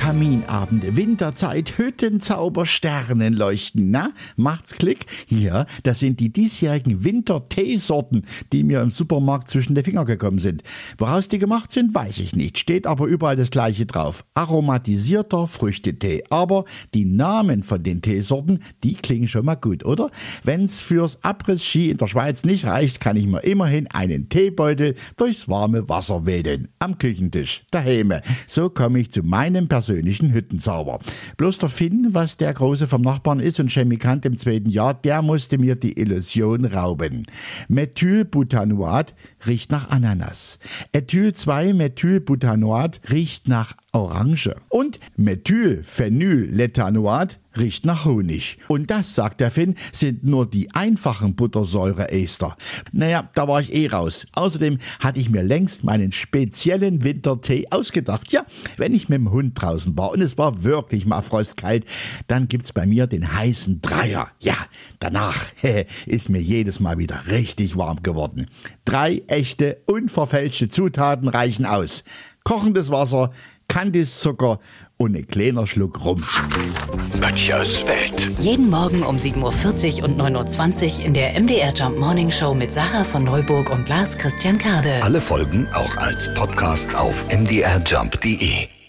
Kaminabende, Winterzeit, Hüttenzauber, Sternen leuchten. Na, macht's Klick? Hier, das sind die diesjährigen Winterteesorten, die mir im Supermarkt zwischen die Finger gekommen sind. Woraus die gemacht sind, weiß ich nicht. Steht aber überall das gleiche drauf. Aromatisierter Früchtetee. Aber die Namen von den Teesorten, die klingen schon mal gut, oder? Wenn's fürs Abriss-Ski in der Schweiz nicht reicht, kann ich mir immerhin einen Teebeutel durchs warme Wasser wedeln. Am Küchentisch, daheim. So komme ich zu meinem persönlichen persönlichen Hüttenzauber. Bloß der Finn, was der Große vom Nachbarn ist und Chemikant im zweiten Jahr, der musste mir die Illusion rauben. Methylbutanoat riecht nach Ananas. Ethyl-2-Methylbutanoat riecht nach Orange. Und Methylphenylethanoat riecht nach Honig. Und das, sagt der Finn, sind nur die einfachen Buttersäure-Ester. Naja, da war ich eh raus. Außerdem hatte ich mir längst meinen speziellen Wintertee ausgedacht. Ja, wenn ich mit dem Hund draußen war und es war wirklich mal frostkalt, dann gibt's bei mir den heißen Dreier. Ja, danach ist mir jedes Mal wieder richtig warm geworden. Drei echte, unverfälschte Zutaten reichen aus. Kochendes Wasser, Kandiszucker und ein kleiner Schluck Rum. Böttchers Welt. Jeden Morgen um 7.40 Uhr und 9.20 Uhr in der MDR Jump Morning Show mit Sarah von Neuburg und Lars Christian Kade. Alle Folgen auch als Podcast auf mdrjump.de.